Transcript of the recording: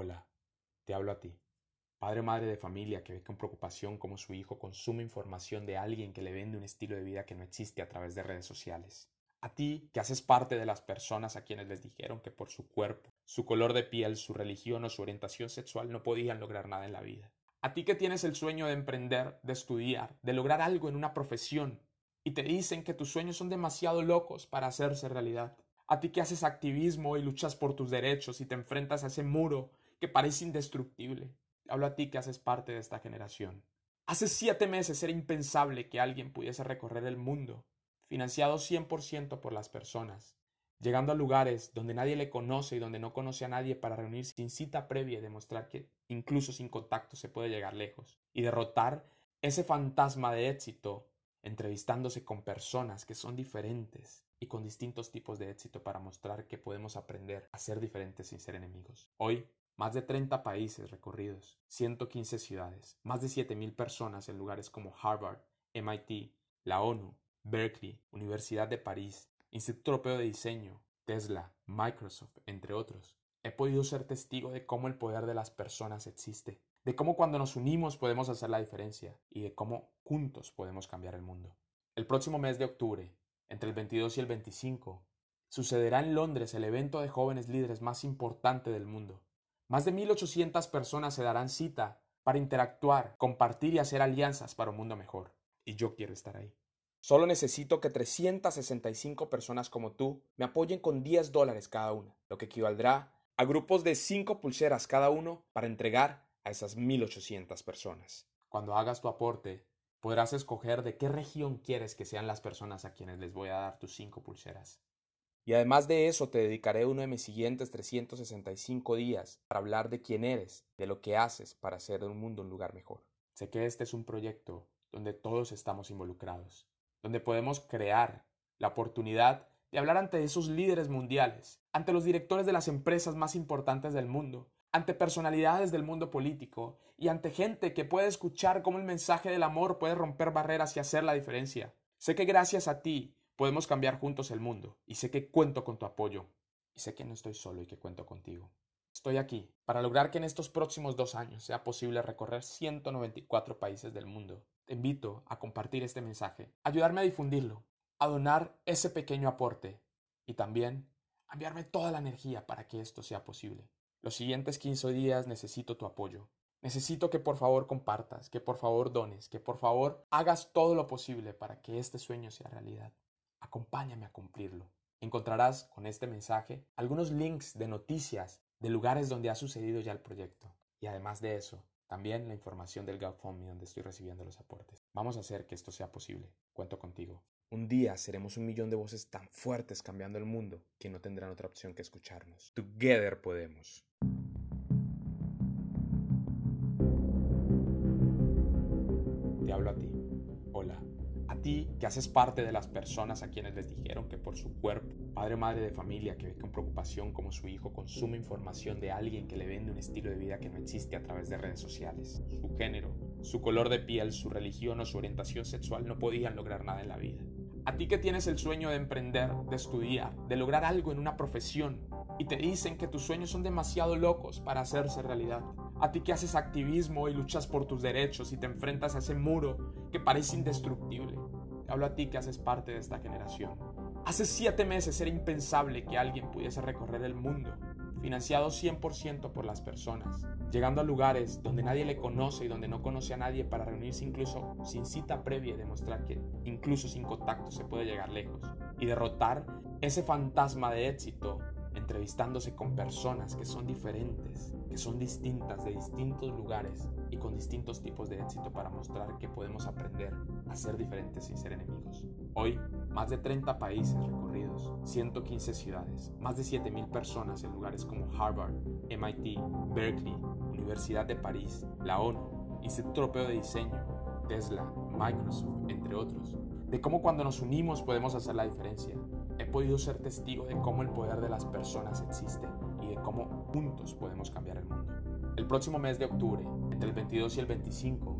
Hola, te hablo a ti, padre o madre de familia que ve con preocupación cómo su hijo consume información de alguien que le vende un estilo de vida que no existe a través de redes sociales. A ti que haces parte de las personas a quienes les dijeron que por su cuerpo, su color de piel, su religión o su orientación sexual no podían lograr nada en la vida. A ti que tienes el sueño de emprender, de estudiar, de lograr algo en una profesión y te dicen que tus sueños son demasiado locos para hacerse realidad. A ti que haces activismo y luchas por tus derechos y te enfrentas a ese muro que parece indestructible. Hablo a ti que haces parte de esta generación. Hace siete meses era impensable que alguien pudiese recorrer el mundo, financiado 100% por las personas, llegando a lugares donde nadie le conoce y donde no conoce a nadie para reunirse sin cita previa y demostrar que incluso sin contacto se puede llegar lejos, y derrotar ese fantasma de éxito entrevistándose con personas que son diferentes y con distintos tipos de éxito para mostrar que podemos aprender a ser diferentes sin ser enemigos. Hoy más de 30 países recorridos, 115 ciudades, más de 7.000 personas en lugares como Harvard, MIT, la ONU, Berkeley, Universidad de París, Instituto Europeo de Diseño, Tesla, Microsoft, entre otros. He podido ser testigo de cómo el poder de las personas existe, de cómo cuando nos unimos podemos hacer la diferencia y de cómo juntos podemos cambiar el mundo. El próximo mes de octubre, entre el 22 y el 25, sucederá en Londres el evento de jóvenes líderes más importante del mundo. Más de 1.800 personas se darán cita para interactuar, compartir y hacer alianzas para un mundo mejor. Y yo quiero estar ahí. Solo necesito que 365 personas como tú me apoyen con 10 dólares cada una, lo que equivaldrá a grupos de 5 pulseras cada uno para entregar a esas 1.800 personas. Cuando hagas tu aporte, podrás escoger de qué región quieres que sean las personas a quienes les voy a dar tus 5 pulseras. Y además de eso te dedicaré uno de mis siguientes 365 días para hablar de quién eres, de lo que haces para hacer de un mundo un lugar mejor. Sé que este es un proyecto donde todos estamos involucrados, donde podemos crear la oportunidad de hablar ante esos líderes mundiales, ante los directores de las empresas más importantes del mundo, ante personalidades del mundo político y ante gente que puede escuchar cómo el mensaje del amor puede romper barreras y hacer la diferencia. Sé que gracias a ti Podemos cambiar juntos el mundo y sé que cuento con tu apoyo y sé que no estoy solo y que cuento contigo. Estoy aquí para lograr que en estos próximos dos años sea posible recorrer 194 países del mundo. Te invito a compartir este mensaje, ayudarme a difundirlo, a donar ese pequeño aporte y también a enviarme toda la energía para que esto sea posible. Los siguientes 15 días necesito tu apoyo. Necesito que por favor compartas, que por favor dones, que por favor hagas todo lo posible para que este sueño sea realidad. Acompáñame a cumplirlo. Encontrarás con este mensaje algunos links de noticias de lugares donde ha sucedido ya el proyecto. Y además de eso, también la información del GoFundMe donde estoy recibiendo los aportes. Vamos a hacer que esto sea posible. Cuento contigo. Un día seremos un millón de voces tan fuertes cambiando el mundo que no tendrán otra opción que escucharnos. Together podemos. Te hablo a ti. Hola ti que haces parte de las personas a quienes les dijeron que por su cuerpo, padre o madre de familia que ve con preocupación como su hijo consume información de alguien que le vende un estilo de vida que no existe a través de redes sociales, su género, su color de piel, su religión o su orientación sexual no podían lograr nada en la vida. A ti que tienes el sueño de emprender, de estudiar, de lograr algo en una profesión y te dicen que tus sueños son demasiado locos para hacerse realidad. A ti que haces activismo y luchas por tus derechos y te enfrentas a ese muro que parece indestructible. Te hablo a ti que haces parte de esta generación. Hace siete meses era impensable que alguien pudiese recorrer el mundo, financiado 100% por las personas, llegando a lugares donde nadie le conoce y donde no conoce a nadie para reunirse incluso sin cita previa y demostrar que incluso sin contacto se puede llegar lejos, y derrotar ese fantasma de éxito entrevistándose con personas que son diferentes, son distintas de distintos lugares y con distintos tipos de éxito para mostrar que podemos aprender a ser diferentes sin ser enemigos. Hoy, más de 30 países recorridos, 115 ciudades, más de 7.000 personas en lugares como Harvard, MIT, Berkeley, Universidad de París, la ONU, Instituto Europeo de Diseño, Tesla, Microsoft, entre otros, de cómo cuando nos unimos podemos hacer la diferencia. He podido ser testigo de cómo el poder de las personas existe juntos podemos cambiar el mundo. El próximo mes de octubre, entre el 22 y el 25,